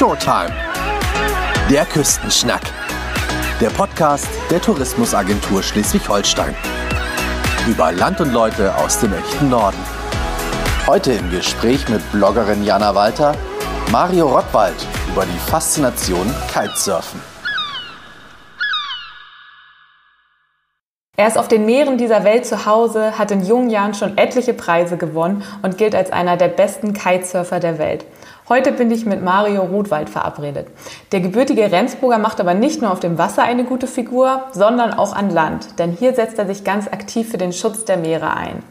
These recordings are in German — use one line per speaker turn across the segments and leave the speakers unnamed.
Showtime. Der Küstenschnack. Der Podcast der Tourismusagentur Schleswig-Holstein. Über Land und Leute aus dem echten Norden. Heute im Gespräch mit Bloggerin Jana Walter, Mario Rottwald über die Faszination Kitesurfen.
Er ist auf den Meeren dieser Welt zu Hause, hat in jungen Jahren schon etliche Preise gewonnen und gilt als einer der besten Kitesurfer der Welt. Heute bin ich mit Mario Rothwald verabredet. Der gebürtige Rendsburger macht aber nicht nur auf dem Wasser eine gute Figur, sondern auch an Land, denn hier setzt er sich ganz aktiv für den Schutz der Meere ein.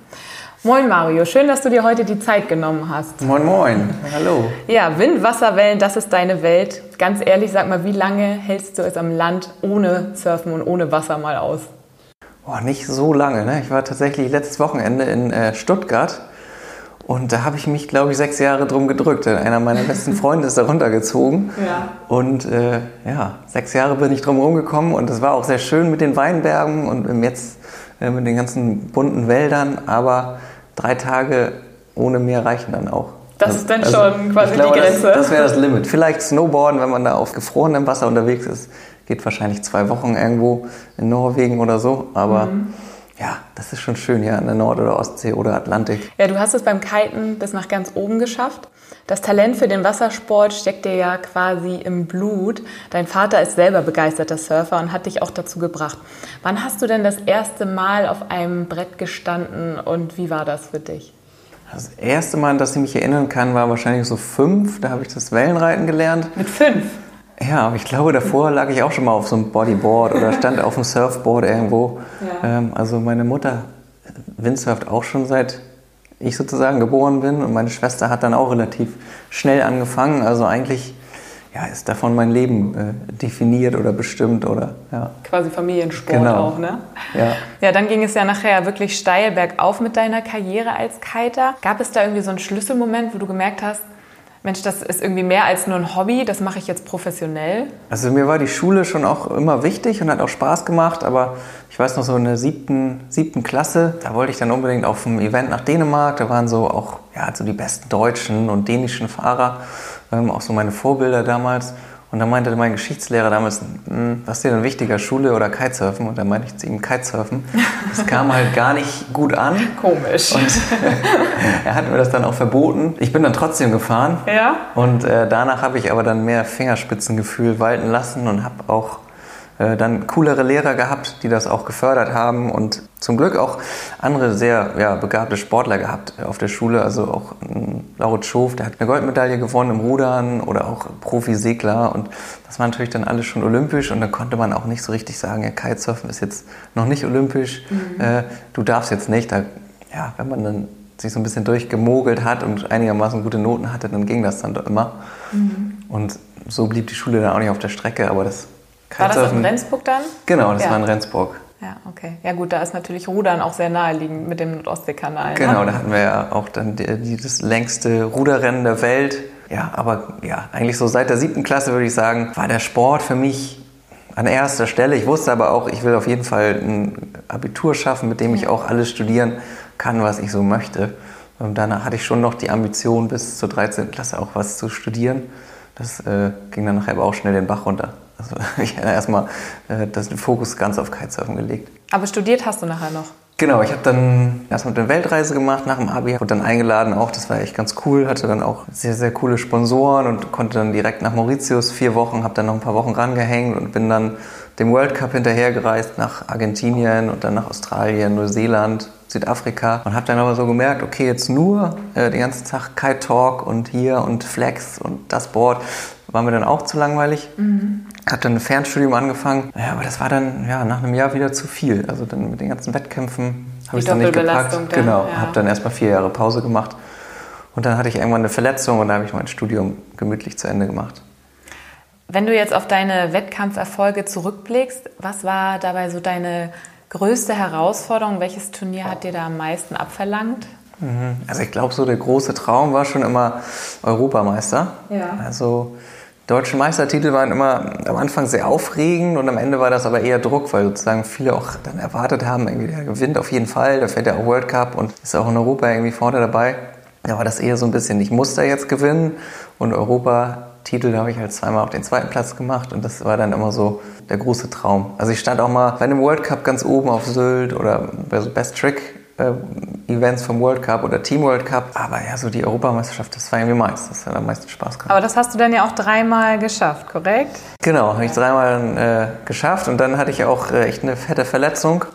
Moin Mario, schön, dass du dir heute die Zeit genommen hast.
Moin Moin, hallo.
Ja, Wind, Wasserwellen, das ist deine Welt. Ganz ehrlich, sag mal, wie lange hältst du es am Land ohne Surfen und ohne Wasser mal aus?
Boah, nicht so lange. Ne? Ich war tatsächlich letztes Wochenende in äh, Stuttgart und da habe ich mich, glaube ich, sechs Jahre drum gedrückt. Einer meiner besten Freunde ist da runtergezogen. Ja. Und äh, ja, sechs Jahre bin ich drum rumgekommen und es war auch sehr schön mit den Weinbergen und jetzt äh, mit den ganzen bunten Wäldern. Aber drei Tage ohne Meer reichen dann auch.
Das ist dann also, schon quasi glaube, die Grenze.
Das, das wäre das Limit. Vielleicht Snowboarden, wenn man da auf gefrorenem Wasser unterwegs ist geht wahrscheinlich zwei Wochen irgendwo in Norwegen oder so, aber mhm. Ja, das ist schon schön hier an der Nord- oder Ostsee oder Atlantik.
Ja, du hast es beim Kiten bis nach ganz oben geschafft. Das Talent für den Wassersport steckt dir ja quasi im Blut. Dein Vater ist selber begeisterter Surfer und hat dich auch dazu gebracht. Wann hast du denn das erste Mal auf einem Brett gestanden und wie war das für dich?
Das erste Mal, an das ich mich erinnern kann, war wahrscheinlich so fünf. Da habe ich das Wellenreiten gelernt.
Mit fünf?
Ja, aber ich glaube, davor lag ich auch schon mal auf so einem Bodyboard oder stand auf einem Surfboard irgendwo. Ja. Ähm, also meine Mutter windsurft auch schon seit ich sozusagen geboren bin und meine Schwester hat dann auch relativ schnell angefangen. Also eigentlich ja, ist davon mein Leben äh, definiert oder bestimmt oder ja.
Quasi Familiensport genau. auch, ne?
Ja.
Ja, dann ging es ja nachher wirklich steil bergauf mit deiner Karriere als Kiter. Gab es da irgendwie so einen Schlüsselmoment, wo du gemerkt hast, Mensch, das ist irgendwie mehr als nur ein Hobby, das mache ich jetzt professionell?
Also mir war die Schule schon auch immer wichtig und hat auch Spaß gemacht, aber ich weiß noch so in der siebten, siebten Klasse, da wollte ich dann unbedingt auf ein Event nach Dänemark, da waren so auch ja, so die besten deutschen und dänischen Fahrer, ähm, auch so meine Vorbilder damals. Und dann meinte mein Geschichtslehrer damals, hm, was ist dir denn wichtiger, Schule oder Kitesurfen? Und dann meinte ich zu ihm Kitesurfen. Das kam halt gar nicht gut an.
Komisch.
Und er hat mir das dann auch verboten. Ich bin dann trotzdem gefahren.
Ja.
Und äh, danach habe ich aber dann mehr Fingerspitzengefühl walten lassen und habe auch dann coolere Lehrer gehabt, die das auch gefördert haben und zum Glück auch andere sehr ja, begabte Sportler gehabt auf der Schule. Also auch ähm, Laurent Schof, der hat eine Goldmedaille gewonnen im Rudern oder auch Profisegler und das war natürlich dann alles schon olympisch und da konnte man auch nicht so richtig sagen, ja, Kitesurfen ist jetzt noch nicht olympisch, mhm. äh, du darfst jetzt nicht. Da, ja, wenn man dann sich so ein bisschen durchgemogelt hat und einigermaßen gute Noten hatte, dann ging das dann doch immer. Mhm. Und so blieb die Schule dann auch nicht auf der Strecke, aber das
war das in Rendsburg dann?
Genau, das ja. war in Rendsburg.
Ja, okay. Ja gut, da ist natürlich Rudern auch sehr naheliegend mit dem Nordostseekanal.
Ne? Genau, ne? da hatten wir ja auch dann das längste Ruderrennen der Welt. Ja, aber ja, eigentlich so seit der siebten Klasse würde ich sagen, war der Sport für mich an erster Stelle. Ich wusste aber auch, ich will auf jeden Fall ein Abitur schaffen, mit dem ich auch alles studieren kann, was ich so möchte. Und danach hatte ich schon noch die Ambition, bis zur 13. Klasse auch was zu studieren. Das äh, ging dann nachher aber auch schnell den Bach runter. Also ich habe erstmal äh, den Fokus ganz auf Kitesurfen gelegt.
Aber studiert hast du nachher noch?
Genau, ich habe dann erstmal eine Weltreise gemacht nach dem Abi, wurde dann eingeladen auch, das war echt ganz cool, hatte dann auch sehr, sehr coole Sponsoren und konnte dann direkt nach Mauritius vier Wochen, habe dann noch ein paar Wochen rangehängt und bin dann dem World Cup hinterhergereist nach Argentinien und dann nach Australien, Neuseeland, Südafrika und habe dann aber so gemerkt, okay, jetzt nur äh, den ganzen Tag Kite Talk und hier und Flex und das Board war mir dann auch zu langweilig. Mhm. Habe dann ein Fernstudium angefangen. Ja, aber das war dann ja, nach einem Jahr wieder zu viel. Also dann mit den ganzen Wettkämpfen habe ich dann nicht gepackt. Dann, genau, ja. habe dann erstmal vier Jahre Pause gemacht. Und dann hatte ich irgendwann eine Verletzung und da habe ich mein Studium gemütlich zu Ende gemacht.
Wenn du jetzt auf deine Wettkampferfolge zurückblickst, was war dabei so deine größte Herausforderung? Welches Turnier hat dir da am meisten abverlangt?
Mhm. Also ich glaube, so der große Traum war schon immer Europameister.
Ja.
Also deutsche Meistertitel waren immer am Anfang sehr aufregend und am Ende war das aber eher Druck, weil sozusagen viele auch dann erwartet haben, irgendwie der gewinnt auf jeden Fall, da fährt ja auch World Cup und ist auch in Europa irgendwie vorne dabei. Da war das eher so ein bisschen, ich muss da jetzt gewinnen und Europa Titel habe ich halt zweimal auf den zweiten Platz gemacht und das war dann immer so der große Traum. Also ich stand auch mal bei einem World Cup ganz oben auf Sylt oder bei so Best Trick Events vom World Cup oder Team World Cup. Aber ja, so die Europameisterschaft, das war irgendwie meist. Das hat am meisten Spaß gemacht.
Aber das hast du dann ja auch dreimal geschafft, korrekt?
Genau, habe ich dreimal äh, geschafft und dann hatte ich auch äh, echt eine fette Verletzung.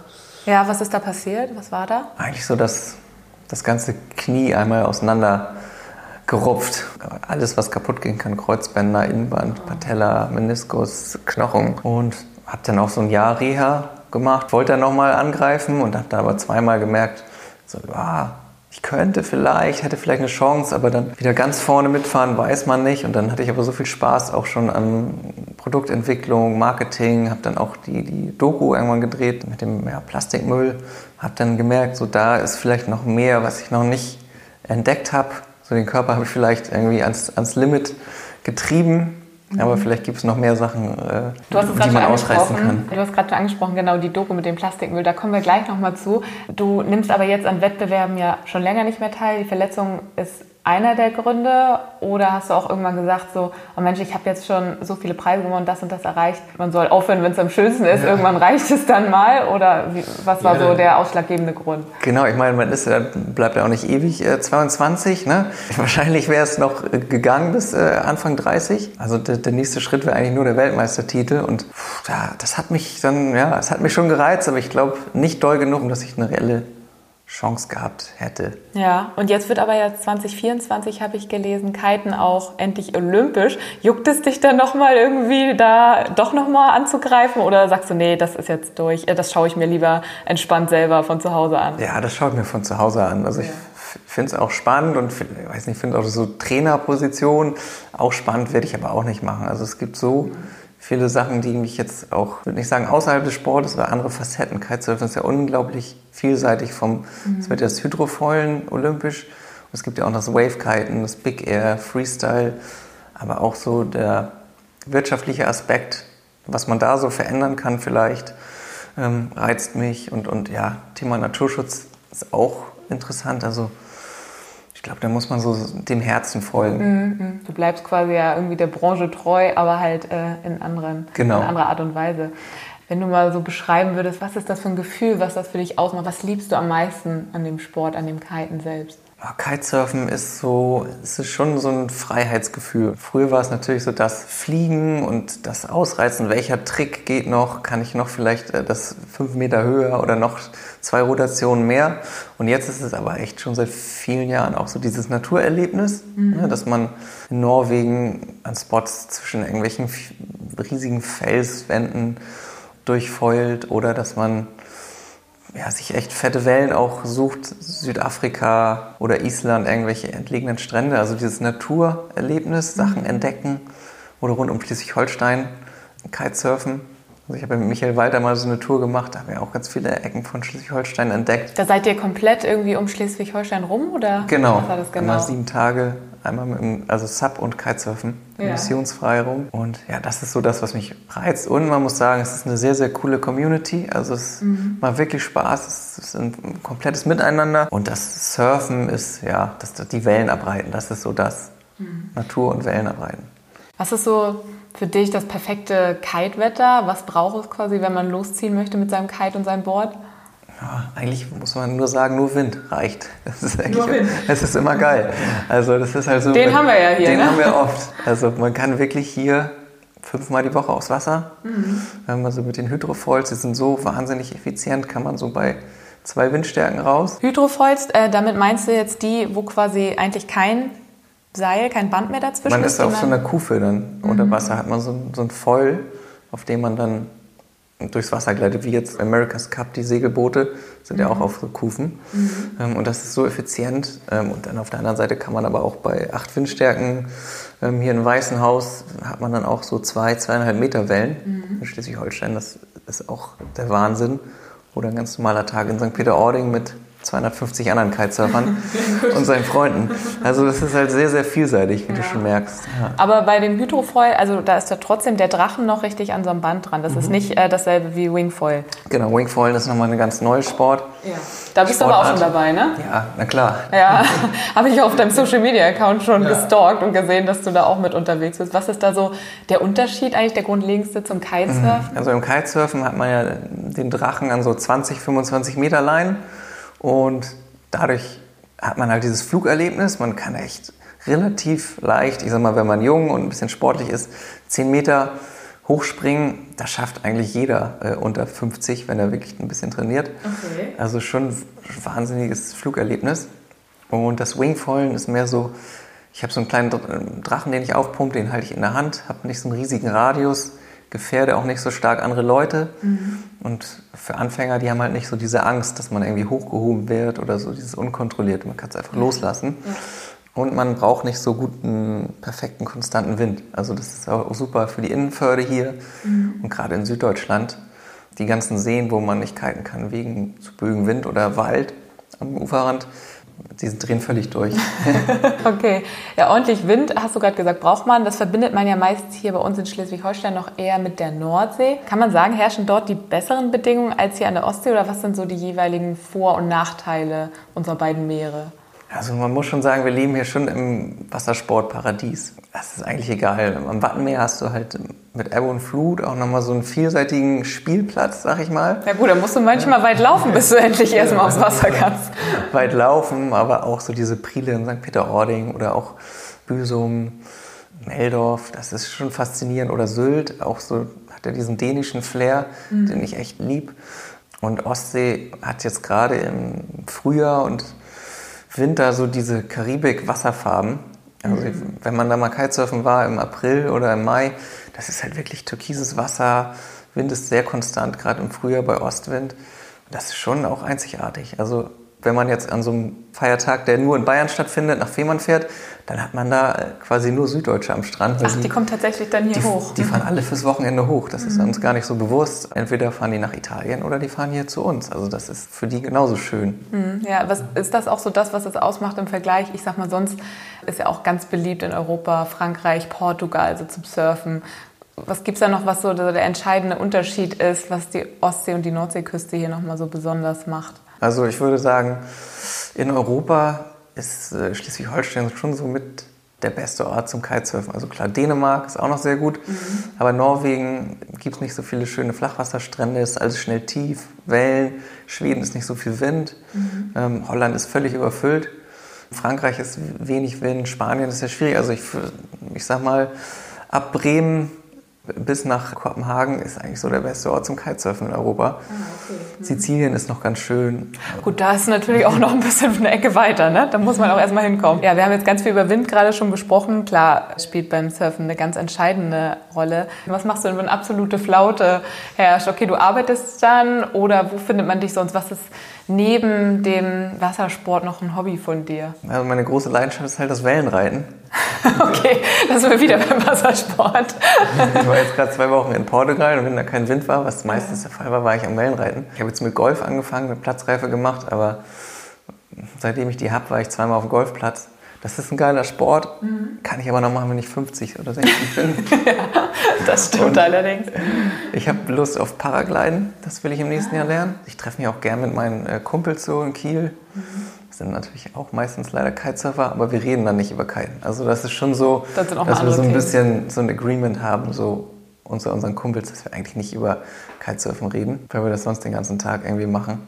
Ja, was ist da passiert? Was war da?
Eigentlich so, dass das ganze Knie einmal auseinander gerupft. Alles, was kaputt gehen kann, Kreuzbänder, Innenband, Patella, Meniskus, Knochen. Und habe dann auch so ein Jahr Reha gemacht, wollte dann nochmal angreifen und habe dann aber zweimal gemerkt, so, ah, ich könnte vielleicht, hätte vielleicht eine Chance, aber dann wieder ganz vorne mitfahren, weiß man nicht. Und dann hatte ich aber so viel Spaß auch schon an Produktentwicklung, Marketing, habe dann auch die, die Doku irgendwann gedreht mit dem ja, Plastikmüll, habe dann gemerkt, so da ist vielleicht noch mehr, was ich noch nicht entdeckt habe. So den Körper habe ich vielleicht irgendwie ans, ans Limit getrieben aber vielleicht gibt es noch mehr Sachen, äh, die man ausreißen kann.
Du hast gerade schon angesprochen, genau die Doku mit dem Plastikmüll. Da kommen wir gleich nochmal zu. Du nimmst aber jetzt an Wettbewerben ja schon länger nicht mehr teil. Die Verletzung ist einer der Gründe? Oder hast du auch irgendwann gesagt, so, oh Mensch, ich habe jetzt schon so viele Preise gewonnen, das und das erreicht. Man soll aufhören, wenn es am schönsten ist. Ja. Irgendwann reicht es dann mal. Oder wie, was war ja. so der ausschlaggebende Grund?
Genau, ich meine, man ist, bleibt ja auch nicht ewig äh, 22. Ne? Wahrscheinlich wäre es noch äh, gegangen bis äh, Anfang 30. Also der, der nächste Schritt wäre eigentlich nur der Weltmeistertitel. Und pff, ja, das hat mich dann, ja, es hat mich schon gereizt, aber ich glaube nicht doll genug, um dass ich eine reelle Chance gehabt hätte.
Ja, und jetzt wird aber ja 2024, habe ich gelesen, Kiten auch endlich olympisch. Juckt es dich dann nochmal irgendwie da doch nochmal anzugreifen oder sagst du, nee, das ist jetzt durch, das schaue ich mir lieber entspannt selber von zu Hause an?
Ja, das schaue ich mir von zu Hause an. Also ja. ich finde es auch spannend und ich weiß nicht, finde auch so Trainerposition auch spannend, werde ich aber auch nicht machen. Also es gibt so... Mhm viele Sachen, die mich jetzt auch, würde nicht sagen außerhalb des Sportes, aber andere Facetten. Kitesurfen ist ja unglaublich vielseitig vom, mhm. es wird ja das Hydrofoilen olympisch, es gibt ja auch das Wave-Kiten, das Big Air, Freestyle, aber auch so der wirtschaftliche Aspekt, was man da so verändern kann vielleicht, ähm, reizt mich und, und ja, Thema Naturschutz ist auch interessant, also glaube, da muss man so dem Herzen folgen.
Mhm, mhm. Du bleibst quasi ja irgendwie der Branche treu, aber halt äh, in, anderen, genau. in anderer Art und Weise. Wenn du mal so beschreiben würdest, was ist das für ein Gefühl, was das für dich ausmacht? Was liebst du am meisten an dem Sport, an dem Kiten selbst?
Kitesurfen ist so, es ist schon so ein Freiheitsgefühl. Früher war es natürlich so das Fliegen und das Ausreizen. Welcher Trick geht noch? Kann ich noch vielleicht äh, das fünf Meter höher oder noch zwei Rotationen mehr? Und jetzt ist es aber echt schon seit vielen Jahren auch so dieses Naturerlebnis, mhm. ne, dass man in Norwegen an Spots zwischen irgendwelchen riesigen Felswänden durchfeult oder dass man ja, sich echt fette Wellen auch sucht, Südafrika oder Island, irgendwelche entlegenen Strände, also dieses Naturerlebnis, Sachen mhm. entdecken oder rund um Schleswig-Holstein Kitesurfen. Also ich habe mit Michael Walter mal so eine Tour gemacht, da haben wir auch ganz viele Ecken von Schleswig-Holstein entdeckt.
Da seid ihr komplett irgendwie um Schleswig-Holstein rum oder?
Genau, was war das genau? sieben Tage Einmal mit dem, also Sub- und Kitesurfen, ja. missionsfrei rum. Und ja, das ist so das, was mich reizt. Und man muss sagen, es ist eine sehr, sehr coole Community. Also es mhm. macht wirklich Spaß. Es ist ein komplettes Miteinander. Und das Surfen ist, ja, das, die Wellen abreiten. Das ist so das. Mhm. Natur und Wellen abreiten.
Was ist so für dich das perfekte Kitewetter? Was braucht es quasi, wenn man losziehen möchte mit seinem Kite und seinem Board?
Ja, eigentlich muss man nur sagen, nur Wind reicht. Das ist eigentlich, nur Wind. Das ist immer geil. Also das ist halt so.
Den haben wir ja hier.
Den
ne?
haben wir oft. Also man kann wirklich hier fünfmal die Woche aufs Wasser. Mhm. Also mit den Hydrofoils, die sind so wahnsinnig effizient, kann man so bei zwei Windstärken raus.
Hydrofoils, äh, damit meinst du jetzt die, wo quasi eigentlich kein Seil, kein Band mehr dazwischen
man ist? Man ist auf so einer Kufe dann mhm. unter Wasser, hat man so, so ein Foil, auf dem man dann durchs Wasser gleitet, wie jetzt America's Cup, die Segelboote sind ja auch mhm. auf so Kufen. Mhm. Ähm, und das ist so effizient. Ähm, und dann auf der anderen Seite kann man aber auch bei acht Windstärken, ähm, hier in Weißenhaus hat man dann auch so zwei, zweieinhalb Meter Wellen mhm. in Schleswig-Holstein. Das ist auch der Wahnsinn. Oder ein ganz normaler Tag in St. Peter-Ording mit 250 anderen Kitesurfern und seinen Freunden. Also das ist halt sehr, sehr vielseitig, wie ja. du schon merkst.
Ja. Aber bei dem Hydrofoil, also da ist ja trotzdem der Drachen noch richtig an so einem Band dran. Das mhm. ist nicht äh, dasselbe wie Wingfoil.
Genau, Wingfoil ist nochmal ein ganz neues Sport.
Ja. Da bist Sportart. du aber auch schon dabei, ne?
Ja, na klar.
Ja, habe ich auf deinem Social Media Account schon ja. gestalkt und gesehen, dass du da auch mit unterwegs bist. Was ist da so der Unterschied eigentlich, der grundlegendste zum Kitesurfen?
Mhm. Also im Kitesurfen hat man ja den Drachen an so 20, 25 Meter Leinen und dadurch hat man halt dieses Flugerlebnis. Man kann echt relativ leicht, ich sag mal, wenn man jung und ein bisschen sportlich ist, 10 Meter hochspringen. Das schafft eigentlich jeder äh, unter 50, wenn er wirklich ein bisschen trainiert. Okay. Also schon ein wahnsinniges Flugerlebnis. Und das Wingfoilen ist mehr so, ich habe so einen kleinen Drachen, den ich aufpumpe, den halte ich in der Hand, habe nicht so einen riesigen Radius gefährde auch nicht so stark andere Leute. Mhm. Und für Anfänger, die haben halt nicht so diese Angst, dass man irgendwie hochgehoben wird oder so dieses Unkontrollierte. Man kann es einfach loslassen. Ja. Und man braucht nicht so guten, perfekten, konstanten Wind. Also das ist auch super für die Innenförde hier mhm. und gerade in Süddeutschland. Die ganzen Seen, wo man nicht kiten kann wegen zu bögen Wind oder Wald am Uferrand, die drehen völlig durch.
okay. Ja, ordentlich Wind, hast du gerade gesagt, braucht man. Das verbindet man ja meist hier bei uns in Schleswig-Holstein noch eher mit der Nordsee. Kann man sagen, herrschen dort die besseren Bedingungen als hier an der Ostsee oder was sind so die jeweiligen Vor- und Nachteile unserer beiden Meere?
Also man muss schon sagen, wir leben hier schon im Wassersportparadies. Das ist eigentlich egal. Am Wattenmeer hast du halt mit Ebbe und Flut auch nochmal so einen vielseitigen Spielplatz, sag ich mal.
Ja gut, da musst du manchmal weit laufen, bis du endlich erstmal aufs Wasser kannst.
Weit laufen, aber auch so diese Priele in St. Peter-Ording oder auch Büsum, Meldorf, das ist schon faszinierend. Oder Sylt, auch so hat er diesen dänischen Flair, mhm. den ich echt lieb. Und Ostsee hat jetzt gerade im Frühjahr und Winter so diese Karibik-Wasserfarben. Also mhm. wenn man da mal Kitesurfen war im April oder im Mai, das ist halt wirklich türkises Wasser. Wind ist sehr konstant, gerade im Frühjahr bei Ostwind. Das ist schon auch einzigartig. Also wenn man jetzt an so einem Feiertag, der nur in Bayern stattfindet, nach Fehmarn fährt, dann hat man da äh, quasi nur Süddeutsche am Strand.
Ach, die, die, kommen tatsächlich dann hier
die,
hoch.
Die fahren alle fürs Wochenende hoch. Das mhm. ist uns gar nicht so bewusst. Entweder fahren die nach Italien oder die fahren hier zu uns. Also das ist für die genauso schön.
Mhm. Ja, was ist das auch so das, was es ausmacht im Vergleich? Ich sag mal, sonst ist ja auch ganz beliebt in Europa, Frankreich, Portugal, also zum Surfen. Was gibt es da noch, was so der entscheidende Unterschied ist, was die Ostsee- und die Nordseeküste hier nochmal so besonders macht?
Also ich würde sagen, in Europa ist äh, Schleswig-Holstein schon so mit der beste Ort zum Kitesurfen. Also klar, Dänemark ist auch noch sehr gut, mhm. aber Norwegen gibt es nicht so viele schöne Flachwasserstrände, ist alles schnell tief, Wellen, Schweden ist nicht so viel Wind, mhm. ähm, Holland ist völlig überfüllt, Frankreich ist wenig Wind, Spanien ist ja schwierig. Also ich, ich sag mal, ab Bremen bis nach Kopenhagen ist eigentlich so der beste Ort zum Kitesurfen in Europa. Ah, okay. mhm. Sizilien ist noch ganz schön.
Gut, da ist natürlich auch noch ein bisschen eine Ecke weiter, ne? Da muss man auch erstmal hinkommen. Ja, wir haben jetzt ganz viel über Wind gerade schon gesprochen. Klar, spielt beim Surfen eine ganz entscheidende Rolle. Was machst du denn, wenn absolute Flaute herrscht? Okay, du arbeitest dann oder wo findet man dich sonst? Was ist neben dem Wassersport noch ein Hobby von dir?
Also meine große Leidenschaft ist halt das Wellenreiten.
okay, da sind wir wieder beim Wassersport.
ich war jetzt gerade zwei Wochen in Portugal und wenn da kein Wind war, was meistens der Fall war, war ich am Wellenreiten. Ich habe jetzt mit Golf angefangen, mit Platzreife gemacht, aber seitdem ich die habe, war ich zweimal auf dem Golfplatz. Das ist ein geiler Sport, mhm. kann ich aber noch machen, wenn ich 50 oder 60 bin.
ja, das stimmt und allerdings.
Ich habe Lust auf Paragliden, das will ich im nächsten Jahr lernen. Ich treffe mich auch gern mit meinen äh, Kumpels so in Kiel. Mhm sind natürlich auch meistens leider Kitesurfer, aber wir reden dann nicht über Kiten. Also das ist schon so, das dass wir so ein bisschen so ein Agreement haben, so unter unseren Kumpels, dass wir eigentlich nicht über Kitesurfen reden, weil wir das sonst den ganzen Tag irgendwie machen.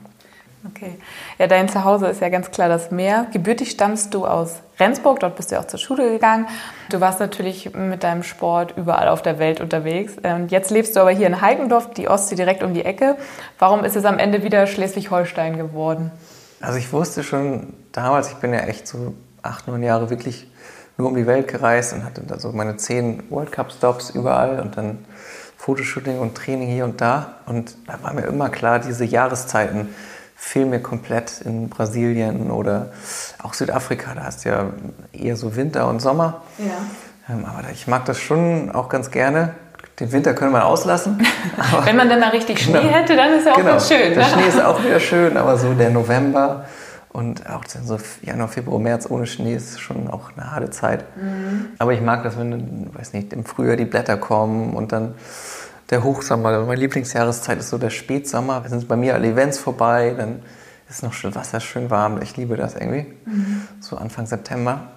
Okay. Ja, dein Zuhause ist ja ganz klar das Meer. Gebürtig stammst du aus Rendsburg, dort bist du auch zur Schule gegangen. Du warst natürlich mit deinem Sport überall auf der Welt unterwegs. Und jetzt lebst du aber hier in Heikendorf, die Ostsee direkt um die Ecke. Warum ist es am Ende wieder Schleswig-Holstein geworden?
Also ich wusste schon damals, ich bin ja echt so acht, neun Jahre wirklich nur um die Welt gereist und hatte da so meine zehn World Cup Stops überall und dann Fotoshooting und Training hier und da. Und da war mir immer klar, diese Jahreszeiten fehlen mir komplett in Brasilien oder auch Südafrika. Da hast du ja eher so Winter und Sommer. Ja. Ähm, aber ich mag das schon auch ganz gerne. Den Winter können wir auslassen.
Wenn man dann mal richtig Schnee genau, hätte, dann ist ja auch genau, ganz schön.
Der ne? Schnee ist auch wieder schön, aber so der November Und auch so Januar, Februar, März ohne Schnee ist schon auch eine harte Zeit. Mhm. Aber ich mag das, wenn, weiß nicht, im Frühjahr die Blätter kommen und dann der Hochsommer. Meine Lieblingsjahreszeit ist so der Spätsommer. Da sind bei mir alle Events vorbei, dann ist noch schön Wasser schön warm. Ich liebe das irgendwie. Mhm. So Anfang September.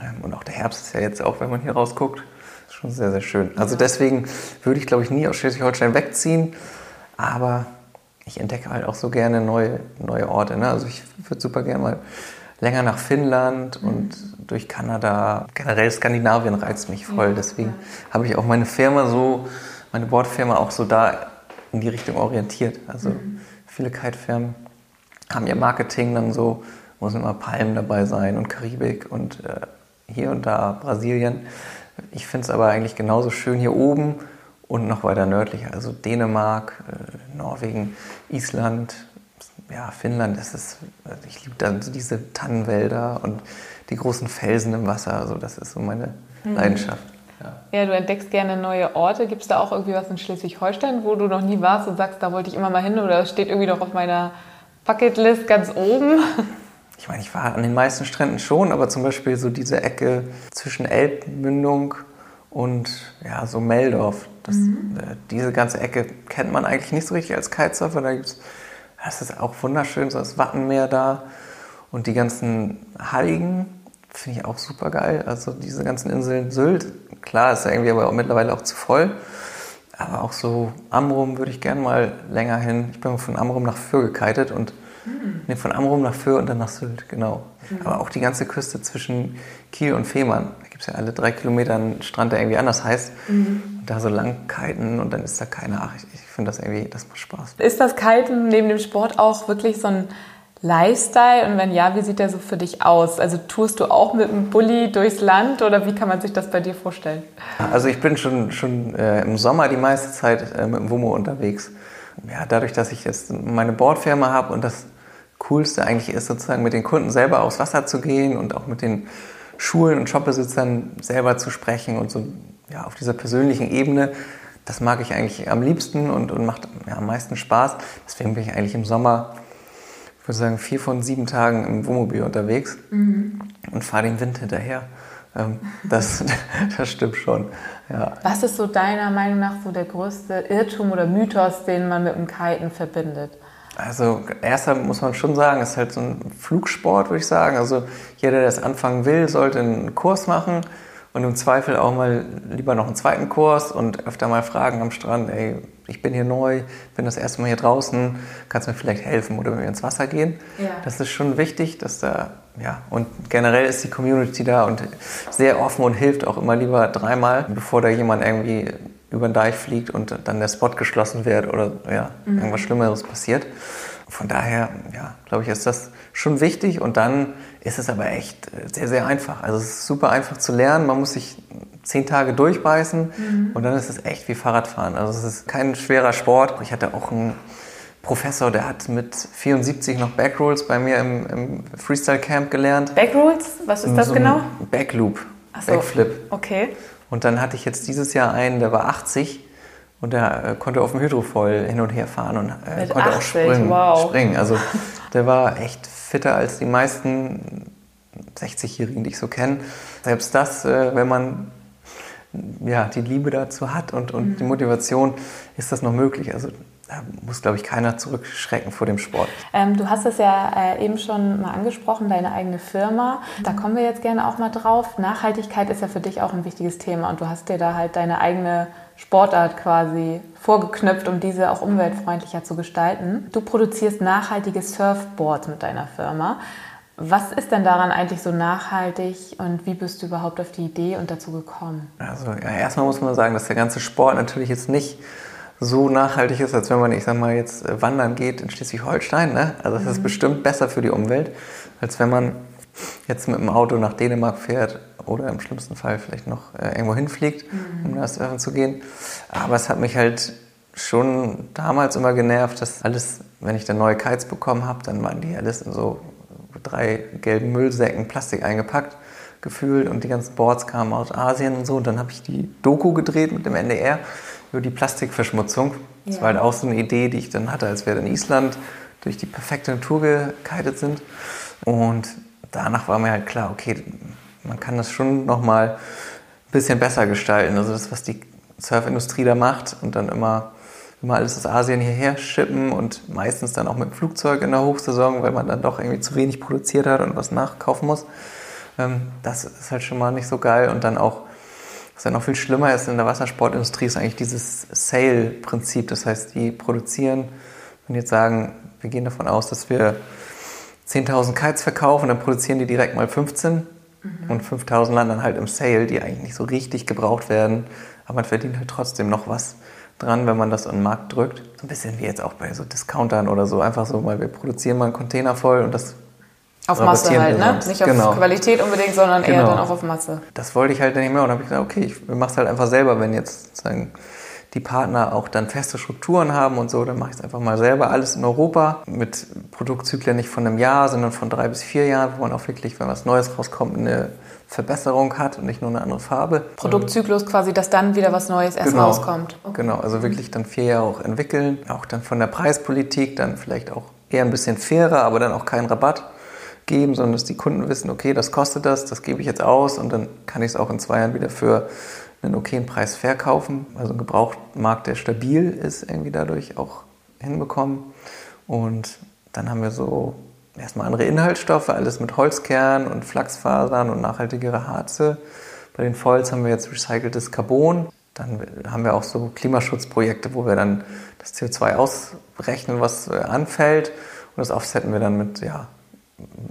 Ähm, und auch der Herbst ist ja jetzt auch, wenn man hier rausguckt, schon sehr, sehr schön. Also deswegen würde ich, glaube ich, nie aus Schleswig-Holstein wegziehen. Aber ich entdecke halt auch so gerne neue, neue Orte. Ne? Also ich würde super gerne mal länger nach Finnland mhm. und durch Kanada. Generell Skandinavien reizt mich voll. Deswegen habe ich auch meine Firma so, meine Bordfirma auch so da in die Richtung orientiert. Also mhm. viele Kite-Firmen haben ihr Marketing dann so, muss immer Palmen dabei sein und Karibik und äh, hier und da Brasilien. Ich finde es aber eigentlich genauso schön hier oben und noch weiter nördlicher, also Dänemark, äh, Norwegen, Island, ja, Finnland, das ist, also ich liebe dann so diese Tannenwälder und die großen Felsen im Wasser, also das ist so meine mhm. Leidenschaft.
Ja. ja. du entdeckst gerne neue Orte. Gibt es da auch irgendwie was in Schleswig-Holstein, wo du noch nie warst und sagst, da wollte ich immer mal hin oder das steht irgendwie noch auf meiner Bucketlist ganz oben?
Ich meine, ich war an den meisten Stränden schon, aber zum Beispiel so diese Ecke zwischen Elbmündung und ja, so Meldorf. Das, mhm. äh, diese ganze Ecke kennt man eigentlich nicht so richtig als Kitesurfer. Da gibt's, das ist auch wunderschön, so das Wattenmeer da und die ganzen Halligen finde ich auch super geil. Also diese ganzen Inseln Sylt, klar, ist ja irgendwie aber auch mittlerweile auch zu voll. Aber auch so Amrum würde ich gerne mal länger hin. Ich bin von Amrum nach Föhr gekitet und mhm. Nee, von Amrum nach Föhr und dann nach Sylt, genau. Mhm. Aber auch die ganze Küste zwischen Kiel und Fehmarn gibt es ja alle drei Kilometer einen Strand, der irgendwie anders heißt. Mhm. Und da so lang kiten und dann ist da keine, ach, ich, ich finde das irgendwie, das macht Spaß.
Ist das Kiten neben dem Sport auch wirklich so ein Lifestyle? Und wenn ja, wie sieht der so für dich aus? Also tust du auch mit einem Bulli durchs Land oder wie kann man sich das bei dir vorstellen?
Also ich bin schon, schon äh, im Sommer die meiste Zeit äh, mit dem Wummo unterwegs. Ja, dadurch, dass ich jetzt meine Bordfirma habe und das Coolste eigentlich ist, sozusagen mit den Kunden selber aufs Wasser zu gehen und auch mit den Schulen und Shopbesitzern selber zu sprechen und so ja, auf dieser persönlichen Ebene. Das mag ich eigentlich am liebsten und, und macht ja, am meisten Spaß. Deswegen bin ich eigentlich im Sommer, ich würde sagen, vier von sieben Tagen im Wohnmobil unterwegs mhm. und fahre den Wind hinterher. Ähm, das, das stimmt schon. Ja.
Was ist so deiner Meinung nach so der größte Irrtum oder Mythos, den man mit dem Kiten verbindet?
Also erster muss man schon sagen, ist halt so ein Flugsport, würde ich sagen. Also jeder, der das anfangen will, sollte einen Kurs machen und im Zweifel auch mal lieber noch einen zweiten Kurs und öfter mal fragen am Strand, ey, ich bin hier neu, bin das erste Mal hier draußen, kannst du mir vielleicht helfen oder wenn wir ins Wasser gehen? Ja. Das ist schon wichtig, dass da, ja, und generell ist die Community da und sehr offen und hilft auch immer lieber dreimal, bevor da jemand irgendwie über den Deich fliegt und dann der Spot geschlossen wird oder ja, mhm. irgendwas Schlimmeres passiert. Von daher, ja, glaube ich, ist das schon wichtig und dann ist es aber echt äh, sehr, sehr einfach. Also es ist super einfach zu lernen. Man muss sich zehn Tage durchbeißen mhm. und dann ist es echt wie Fahrradfahren. Also es ist kein schwerer Sport. Ich hatte auch einen Professor, der hat mit 74 noch Backrolls bei mir im, im Freestyle Camp gelernt.
Backrolls? Was ist das so genau?
Backloop. So. Backflip.
Okay.
Und dann hatte ich jetzt dieses Jahr einen, der war 80 und der äh, konnte auf dem Hydrofoil hin und her fahren und äh, konnte 80, auch springen, wow. springen. Also der war echt fitter als die meisten 60-Jährigen, die ich so kenne. Selbst das, äh, wenn man ja, die Liebe dazu hat und, und mhm. die Motivation, ist das noch möglich. Also da muss, glaube ich, keiner zurückschrecken vor dem Sport.
Ähm, du hast es ja äh, eben schon mal angesprochen, deine eigene Firma. Da kommen wir jetzt gerne auch mal drauf. Nachhaltigkeit ist ja für dich auch ein wichtiges Thema und du hast dir da halt deine eigene Sportart quasi vorgeknüpft, um diese auch umweltfreundlicher zu gestalten. Du produzierst nachhaltige Surfboards mit deiner Firma. Was ist denn daran eigentlich so nachhaltig und wie bist du überhaupt auf die Idee und dazu gekommen?
Also ja, erstmal muss man sagen, dass der ganze Sport natürlich jetzt nicht so nachhaltig ist, als wenn man, ich sag mal, jetzt äh, wandern geht in Schleswig-Holstein. Ne? Also das mhm. ist bestimmt besser für die Umwelt, als wenn man jetzt mit dem Auto nach Dänemark fährt oder im schlimmsten Fall vielleicht noch äh, irgendwo hinfliegt, mhm. um da surfen zu gehen. Aber es hat mich halt schon damals immer genervt, dass alles, wenn ich dann neue Kites bekommen habe, dann waren die alles in so drei gelben Müllsäcken Plastik eingepackt gefühlt und die ganzen Boards kamen aus Asien und so. Und dann habe ich die Doku gedreht mit dem NDR über die Plastikverschmutzung. Das ja. war halt auch so eine Idee, die ich dann hatte, als wir in Island durch die perfekte Natur gekitet sind. Und danach war mir halt klar, okay, man kann das schon nochmal ein bisschen besser gestalten. Also das, was die Surfindustrie da macht und dann immer, immer alles aus Asien hierher schippen und meistens dann auch mit dem Flugzeug in der Hochsaison, weil man dann doch irgendwie zu wenig produziert hat und was nachkaufen muss. Ähm, das ist halt schon mal nicht so geil. Und dann auch, was dann noch viel schlimmer ist in der Wassersportindustrie, ist eigentlich dieses Sale-Prinzip. Das heißt, die produzieren, wenn die jetzt sagen, wir gehen davon aus, dass wir 10.000 Kites verkaufen, dann produzieren die direkt mal 15 mhm. und 5.000 landen dann halt im Sale, die eigentlich nicht so richtig gebraucht werden, aber man verdient halt trotzdem noch was dran, wenn man das an den Markt drückt. So ein bisschen wie jetzt auch bei so Discountern oder so, einfach so mal, wir produzieren mal einen Container voll und das
auf Masse halt, ne? Nicht auf genau. Qualität unbedingt, sondern genau. eher dann auch auf Masse.
Das wollte ich halt nicht mehr und habe ich gesagt, okay, ich mache es halt einfach selber, wenn jetzt sozusagen die Partner auch dann feste Strukturen haben und so, dann mache ich es einfach mal selber. Alles in Europa mit Produktzyklen nicht von einem Jahr, sondern von drei bis vier Jahren, wo man auch wirklich, wenn was Neues rauskommt, eine Verbesserung hat und nicht nur eine andere Farbe.
Produktzyklus quasi, dass dann wieder was Neues erst
genau,
rauskommt.
Okay. Genau, also wirklich dann vier Jahre auch entwickeln. Auch dann von der Preispolitik dann vielleicht auch eher ein bisschen fairer, aber dann auch keinen Rabatt geben, sondern dass die Kunden wissen, okay, das kostet das, das gebe ich jetzt aus und dann kann ich es auch in zwei Jahren wieder für einen okayen Preis verkaufen. Also einen Gebrauchtmarkt, der stabil ist, irgendwie dadurch auch hinbekommen. Und dann haben wir so erstmal andere Inhaltsstoffe, alles mit Holzkern und Flachsfasern und nachhaltigere Harze. Bei den Foils haben wir jetzt recyceltes Carbon. Dann haben wir auch so Klimaschutzprojekte, wo wir dann das CO2 ausrechnen, was äh, anfällt. Und das offsetten wir dann mit ja,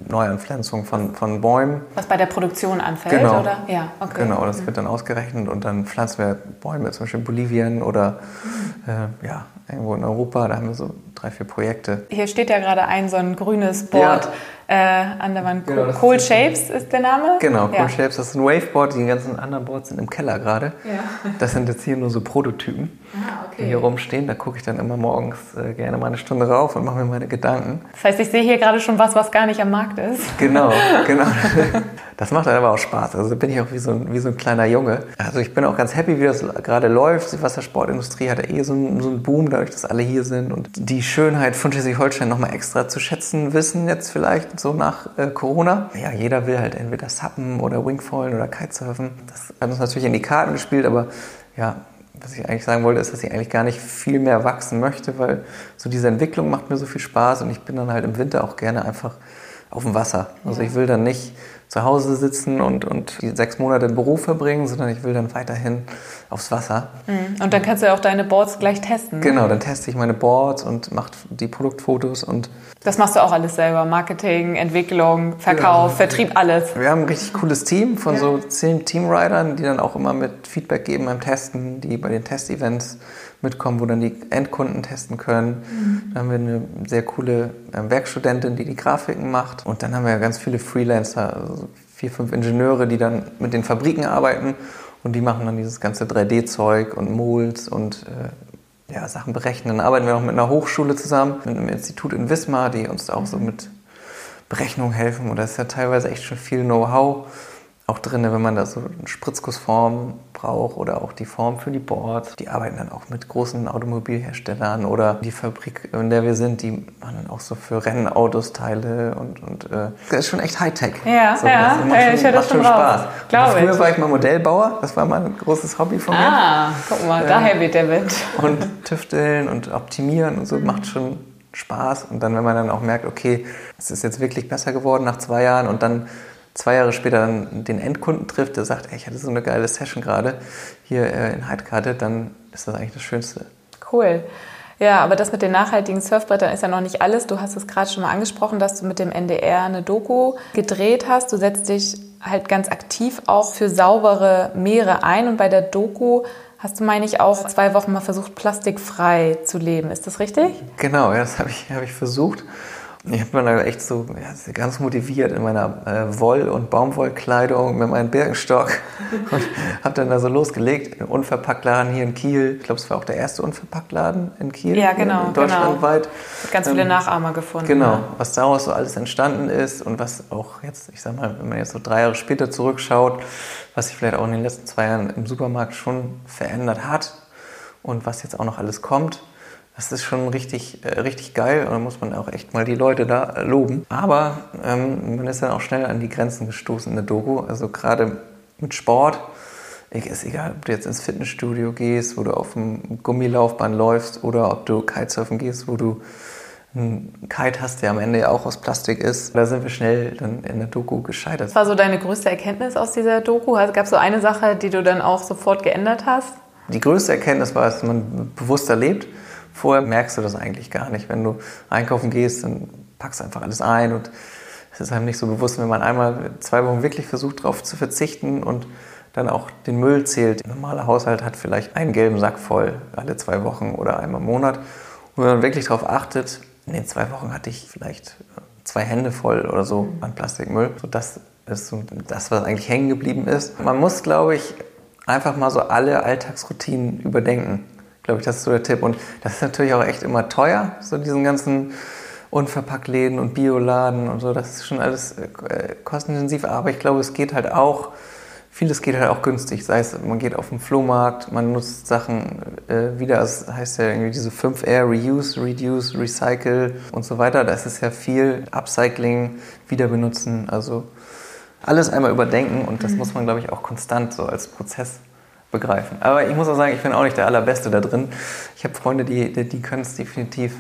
Neuanpflanzung von, von Bäumen.
Was bei der Produktion anfällt,
genau.
oder? Ja,
okay. Genau, das mhm. wird dann ausgerechnet und dann pflanzen wir Bäume, zum Beispiel in Bolivien oder mhm. äh, ja, irgendwo in Europa. Da haben wir so drei, vier Projekte.
Hier steht ja gerade ein so ein grünes Board. Ja äh, an der Wand. Genau, cool Shapes ist der Name?
Genau, Cool ja. Shapes. Das ist ein Waveboard. Die ganzen anderen Boards sind im Keller gerade. Ja. Das sind jetzt hier nur so Prototypen, ah, okay. die hier rumstehen. Da gucke ich dann immer morgens äh, gerne mal eine Stunde rauf und mache mir meine Gedanken.
Das heißt, ich sehe hier gerade schon was, was gar nicht am Markt ist.
Genau, genau. Das macht dann aber auch Spaß. Also bin ich auch wie so, ein, wie so ein kleiner Junge. Also ich bin auch ganz happy, wie das gerade läuft. Die Wassersportindustrie hat ja eh so einen, so einen Boom, dadurch, dass alle hier sind und die Schönheit von Schleswig-Holstein nochmal extra zu schätzen wissen jetzt vielleicht so nach äh, Corona. Ja, jeder will halt entweder Suppen oder Wingfallen oder Kitesurfen. Das hat uns natürlich in die Karten gespielt, aber ja, was ich eigentlich sagen wollte, ist, dass ich eigentlich gar nicht viel mehr wachsen möchte, weil so diese Entwicklung macht mir so viel Spaß und ich bin dann halt im Winter auch gerne einfach auf dem Wasser. Also ich will dann nicht zu Hause sitzen und, und die sechs Monate im Beruf verbringen, sondern ich will dann weiterhin aufs Wasser.
Mhm. Und dann kannst du ja auch deine Boards gleich testen.
Ne? Genau, dann teste ich meine Boards und mache die Produktfotos und.
Das machst du auch alles selber. Marketing, Entwicklung, Verkauf, ja. Vertrieb, alles.
Wir haben ein richtig cooles Team von ja. so zehn Teamridern, die dann auch immer mit Feedback geben beim Testen, die bei den Testevents mitkommen, wo dann die Endkunden testen können. Mhm. Dann haben wir eine sehr coole ähm, Werkstudentin, die die Grafiken macht. Und dann haben wir ja ganz viele Freelancer, also vier, fünf Ingenieure, die dann mit den Fabriken arbeiten und die machen dann dieses ganze 3D-Zeug und Molds und äh, ja, Sachen berechnen. Dann arbeiten wir noch mit einer Hochschule zusammen, mit einem Institut in Wismar, die uns da auch so mhm. mit Berechnungen helfen. Und da ist ja teilweise echt schon viel Know-how auch drin, wenn man da so eine Spritzgussform braucht oder auch die Form für die Boards. Die arbeiten dann auch mit großen Automobilherstellern oder die Fabrik, in der wir sind, die machen dann auch so für Rennautos Teile und, und äh, das ist schon echt Hightech.
Ja,
so,
ja, das macht schon, ich höre das schon Spaß.
Früher ich. war ich mal Modellbauer, das war mal ein großes Hobby von mir.
Ah, guck mal, ähm, daher weht der Wind.
Und tüfteln und optimieren und so macht schon Spaß. Und dann, wenn man dann auch merkt, okay, es ist jetzt wirklich besser geworden nach zwei Jahren und dann zwei Jahre später dann den Endkunden trifft, der sagt, ey, ich hatte so eine geile Session gerade hier äh, in Heidkarte, dann ist das eigentlich das Schönste.
Cool. Ja, aber das mit den nachhaltigen Surfbrettern ist ja noch nicht alles. Du hast es gerade schon mal angesprochen, dass du mit dem NDR eine Doku gedreht hast. Du setzt dich halt ganz aktiv auch für saubere Meere ein und bei der Doku hast du, meine ich, auch zwei Wochen mal versucht, plastikfrei zu leben. Ist das richtig?
Genau, ja, das habe ich, hab ich versucht. Ich habe mir da echt so ja, ganz motiviert in meiner äh, Woll- und Baumwollkleidung mit meinem Birkenstock und habe dann da so losgelegt. Unverpacktladen hier in Kiel. Ich glaube, es war auch der erste Unverpacktladen in Kiel.
Ja, genau.
In deutschlandweit.
Genau. Ganz viele ähm, Nachahmer gefunden.
Genau. Ja. Was daraus so alles entstanden ist und was auch jetzt, ich sag mal, wenn man jetzt so drei Jahre später zurückschaut, was sich vielleicht auch in den letzten zwei Jahren im Supermarkt schon verändert hat und was jetzt auch noch alles kommt Das ist schon richtig, äh, richtig geil und da muss man auch echt mal die Leute da loben. Aber ähm, man ist dann auch schnell an die Grenzen gestoßen in der Doku. Also gerade mit Sport. Ist egal, ob du jetzt ins Fitnessstudio gehst, wo du auf dem Gummilaufbahn läufst oder ob du Kitesurfen gehst, wo du einen Kite hast, der am Ende ja auch aus Plastik ist. Da sind wir schnell dann in der Doku gescheitert.
Was war so deine größte Erkenntnis aus dieser Doku? Also gab es so eine Sache, die du dann auch sofort geändert hast?
Die größte Erkenntnis war, dass man bewusster lebt. Vorher merkst du das eigentlich gar nicht. Wenn du einkaufen gehst, dann packst du einfach alles ein und es ist einem nicht so bewusst, wenn man einmal zwei Wochen wirklich versucht, darauf zu verzichten und dann auch den Müll zählt. Ein normaler Haushalt hat vielleicht einen gelben Sack voll alle zwei Wochen oder einmal im Monat. Und wenn man wirklich darauf achtet, in den zwei Wochen hatte ich vielleicht zwei Hände voll oder so an Plastikmüll. So das ist so das, was eigentlich hängen geblieben ist. Man muss, glaube ich, einfach mal so alle Alltagsroutinen überdenken. Glaube ich, das ist so der Tipp. Und das ist natürlich auch echt immer teuer, so diesen ganzen Unverpacktläden und Bioladen und so. Das ist schon alles äh, kostenintensiv. Aber ich glaube, es geht halt auch vieles geht halt auch günstig. Sei es, man geht auf den Flohmarkt, man nutzt Sachen äh, wieder. Das heißt ja irgendwie diese 5R, Reuse, Reduce, Recycle und so weiter. Da ist es ja viel Upcycling, Wiederbenutzen. Also alles einmal überdenken und das mhm. muss man, glaube ich, auch konstant so als Prozess begreifen. Aber ich muss auch sagen, ich bin auch nicht der Allerbeste da drin. Ich habe Freunde, die, die, die können es definitiv,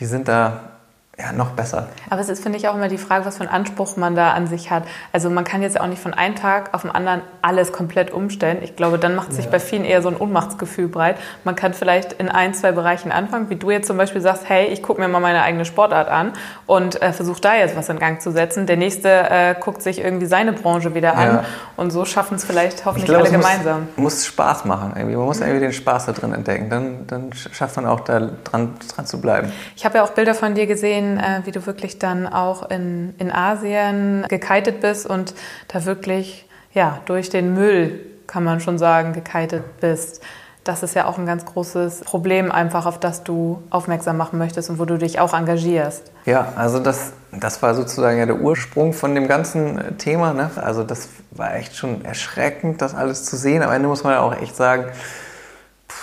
die sind da ja, noch besser.
Aber es ist, finde ich, auch immer die Frage, was für einen Anspruch man da an sich hat. Also man kann jetzt auch nicht von einem Tag auf den anderen alles komplett umstellen. Ich glaube, dann macht sich ja. bei vielen eher so ein Ohnmachtsgefühl breit. Man kann vielleicht in ein, zwei Bereichen anfangen, wie du jetzt zum Beispiel sagst, hey, ich gucke mir mal meine eigene Sportart an und äh, versuche da jetzt was in Gang zu setzen. Der nächste äh, guckt sich irgendwie seine Branche wieder an ja. und so schaffen es vielleicht hoffentlich glaube, alle gemeinsam.
Muss, muss Spaß machen. Irgendwie. Man muss irgendwie den Spaß da drin entdecken. Dann, dann schafft man auch da dran, dran zu bleiben.
Ich habe ja auch Bilder von dir gesehen, gesehen, äh, wie du wirklich dann auch in, in Asien gekitet bist und da wirklich ja, durch den Müll, kann man schon sagen, gekitet bist. Das ist ja auch ein ganz großes Problem, einfach auf das du aufmerksam machen möchtest und wo du dich auch engagierst.
Ja, also das, das war sozusagen ja der Ursprung von dem ganzen Thema. Ne? Also das war echt schon erschreckend, das alles zu sehen. Am Ende muss man ja auch echt sagen,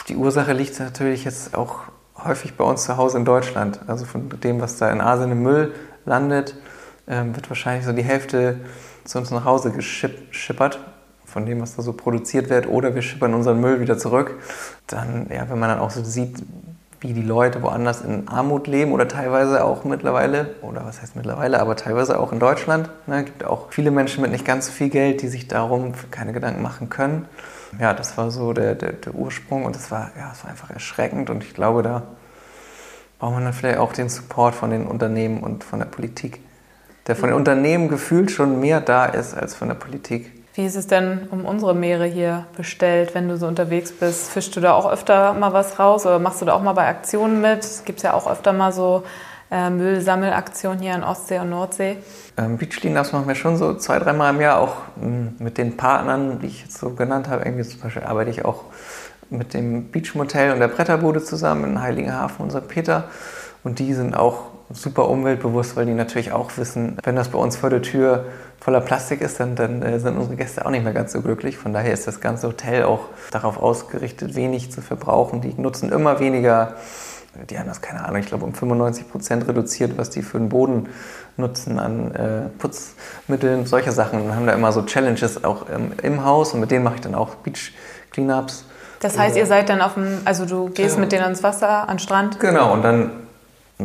die Ursache liegt natürlich jetzt auch häufig bei uns zu Hause in Deutschland. Also von dem, was da in Asien im Müll landet, ähm, wird wahrscheinlich so die Hälfte zu uns nach Hause geschippert von dem, was da so produziert wird, oder wir schippern unseren Müll wieder zurück. Dann, ja, wenn man dann auch so sieht, wie die Leute woanders in Armut leben oder teilweise auch mittlerweile, oder was heißt mittlerweile, aber teilweise auch in Deutschland. Es ne, gibt auch viele Menschen mit nicht ganz so viel Geld, die sich darum keine Gedanken machen können ja, das war so der, der, der Ursprung und das war, ja, das war einfach erschreckend und ich glaube, da braucht man dann vielleicht auch den Support von den Unternehmen und von der Politik, der von den Unternehmen gefühlt schon mehr da ist als von der Politik.
Wie ist es denn um unsere Meere hier bestellt, wenn du so unterwegs bist? Fischst du da auch öfter mal was raus oder machst du da auch mal bei Aktionen mit? Es gibt ja auch öfter mal so äh, Müllsammelaktionen hier in Ostsee und Nordsee.
Ähm, Beach Cleanups machen wir schon so zwei, dreimal im Jahr, auch ähm, mit den Partnern, die ich jetzt so genannt habe. Irgendwie zum Beispiel arbeite ich auch mit dem Beach Motel und der Bretterbude zusammen in Heiligenhafen St. Peter. Und die sind auch super umweltbewusst, weil die natürlich auch wissen, wenn das bei uns vor der Tür voller Plastik ist, dann, dann äh, sind unsere Gäste auch nicht mehr ganz so glücklich. Von daher ist das ganze Hotel auch darauf ausgerichtet, wenig zu verbrauchen. Die nutzen immer weniger die haben das, keine Ahnung, ich glaube um 95 Prozent reduziert, was die für den Boden nutzen an äh, Putzmitteln, solche Sachen. Und haben da immer so Challenges auch ähm, im Haus und mit denen mache ich dann auch Beach Cleanups.
Das heißt, ihr seid dann auf dem, also du gehst ja. mit denen ans Wasser, an den Strand?
Genau, und dann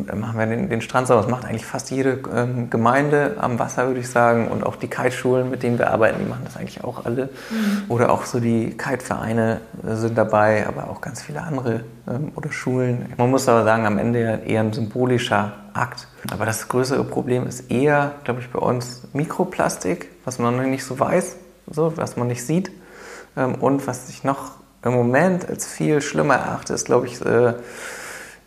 machen wir den, den Strand sauber. Das macht eigentlich fast jede ähm, Gemeinde am Wasser, würde ich sagen. Und auch die Kiteschulen, mit denen wir arbeiten, die machen das eigentlich auch alle. Mhm. Oder auch so die Kitevereine äh, sind dabei, aber auch ganz viele andere ähm, oder Schulen. Man muss aber sagen, am Ende eher ein symbolischer Akt. Aber das größere Problem ist eher, glaube ich, bei uns Mikroplastik, was man noch nicht so weiß, so, was man nicht sieht. Ähm, und was ich noch im Moment als viel schlimmer erachte, ist, glaube ich, äh,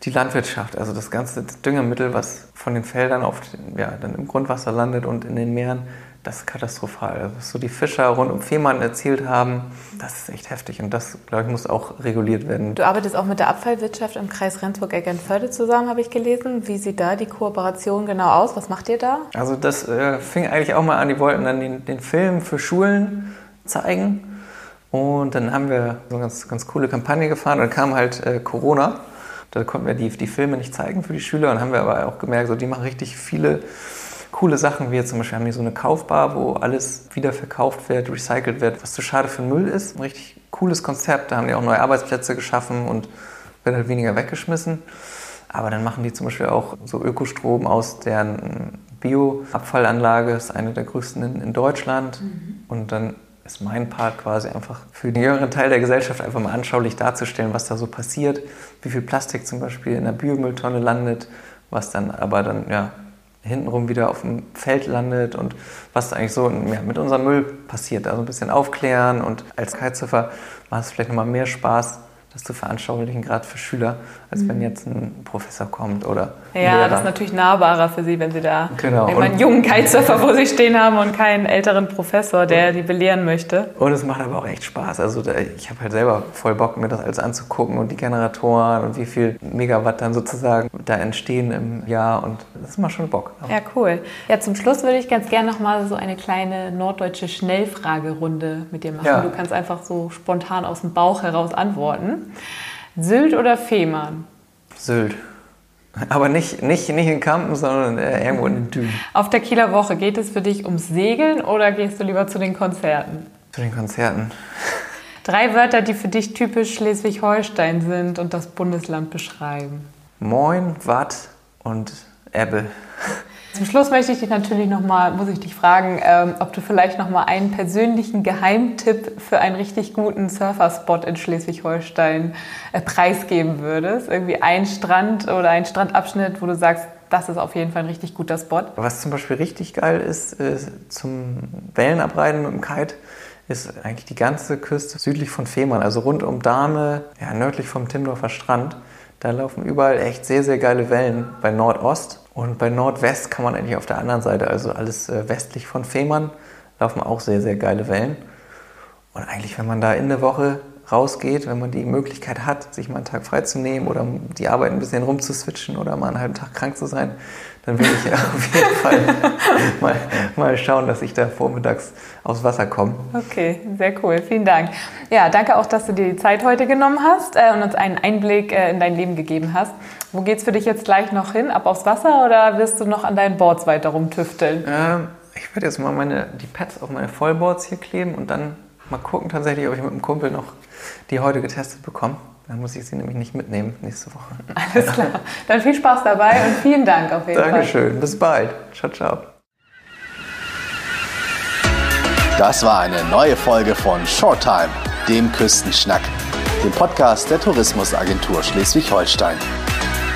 die Landwirtschaft, also das ganze Düngemittel, was von den Feldern auf, ja, dann im Grundwasser landet und in den Meeren, das ist katastrophal. Also was so die Fischer rund um Fehmarn erzählt haben, das ist echt heftig und das, glaube ich, muss auch reguliert werden.
Du arbeitest auch mit der Abfallwirtschaft im Kreis Rendsburg-Eckernförde zusammen, habe ich gelesen. Wie sieht da die Kooperation genau aus? Was macht ihr da?
Also das äh, fing eigentlich auch mal an, die wollten dann den, den Film für Schulen zeigen und dann haben wir so eine ganz, ganz coole Kampagne gefahren und dann kam halt äh, Corona Da konnten wir die, die Filme nicht zeigen für die Schüler und haben wir aber auch gemerkt, so, die machen richtig viele coole Sachen, jetzt zum Beispiel haben die so eine Kaufbar, wo alles wieder verkauft wird, recycelt wird, was zu schade für Müll ist. Ein richtig cooles Konzept. Da haben die auch neue Arbeitsplätze geschaffen und wird halt weniger weggeschmissen. Aber dann machen die zum Beispiel auch so Ökostrom aus deren Bioabfallanlage, das ist eine der größten in, in Deutschland. Mhm. Und dann ist mein Part quasi einfach für den jüngeren Teil der Gesellschaft einfach mal anschaulich darzustellen, was da so passiert, wie viel Plastik zum Beispiel in der Biomülltonne landet, was dann aber dann ja hintenrum wieder auf dem Feld landet und was eigentlich so ja, mit unserem Müll passiert. Also ein bisschen aufklären und als Kitesurfer macht es vielleicht nochmal mehr Spaß, das zu veranschaulichen, gerade für Schüler, als mhm. wenn jetzt ein Professor kommt oder
Ja, das ist natürlich nahbarer für Sie, wenn Sie da
genau.
einen jungen Kitesurfer vor sich stehen haben und keinen älteren Professor, der die belehren möchte.
Und es macht aber auch echt Spaß. Also ich habe halt selber voll Bock, mir das alles anzugucken und die Generatoren und wie viel Megawatt dann sozusagen da entstehen im Jahr und das macht schon Bock.
Ja, cool. Ja, zum Schluss würde ich ganz gerne noch mal so eine kleine norddeutsche Schnellfragerunde mit dir machen. Ja. Du kannst einfach so spontan aus dem Bauch heraus antworten. Sylt oder Fehmarn?
Sylt. Aber nicht, nicht, nicht in Kampen, sondern äh, irgendwo in den Dünen.
Auf der Kieler Woche geht es für dich ums Segeln oder gehst du lieber zu den Konzerten?
Zu den Konzerten.
Drei Wörter, die für dich typisch Schleswig-Holstein sind und das Bundesland beschreiben.
Moin, Watt und Ebbe.
Zum Schluss möchte ich dich natürlich noch mal, muss ich dich fragen, ähm, ob du vielleicht noch mal einen persönlichen Geheimtipp für einen richtig guten Surferspot in Schleswig-Holstein äh, preisgeben würdest. Irgendwie ein Strand oder ein Strandabschnitt, wo du sagst, das ist auf jeden Fall ein richtig guter Spot.
Was zum Beispiel richtig geil ist, ist zum Wellenabreiten mit dem Kite, ist eigentlich die ganze Küste südlich von Fehmarn, also rund um Dahme, ja, nördlich vom Timdorfer Strand. Da laufen überall echt sehr, sehr geile Wellen bei Nordost. Und bei Nordwest kann man eigentlich auf der anderen Seite, also alles äh, westlich von Fehmarn, laufen auch sehr, sehr geile Wellen. Und eigentlich, wenn man da in der Woche rausgeht, wenn man die Möglichkeit hat, sich mal einen Tag freizunehmen oder die Arbeit ein bisschen rumzuswitchen oder mal einen halben Tag krank zu sein, dann will ich auf jeden Fall mal, mal schauen, dass ich da vormittags aufs Wasser komme.
Okay, sehr cool. Vielen Dank. Ja, danke auch, dass du dir die Zeit heute genommen hast äh, und uns einen Einblick äh, in dein Leben gegeben hast. Wo geht es für dich jetzt gleich noch hin? Ab aufs Wasser oder wirst du noch an deinen Boards weiter rumtüfteln?
Ähm, ich werde jetzt mal meine, die Pads auf meine Vollboards hier kleben und dann mal gucken tatsächlich, ob ich mit dem Kumpel noch die heute getestet bekomme. Dann muss ich sie nämlich nicht mitnehmen nächste Woche.
Alles klar. Dann viel Spaß dabei und vielen Dank auf jeden
Dankeschön. Fall. Dankeschön. Bis bald. Ciao, ciao.
Das war eine neue Folge von Shorttime, dem Küstenschnack, dem Podcast der Tourismusagentur Schleswig-Holstein.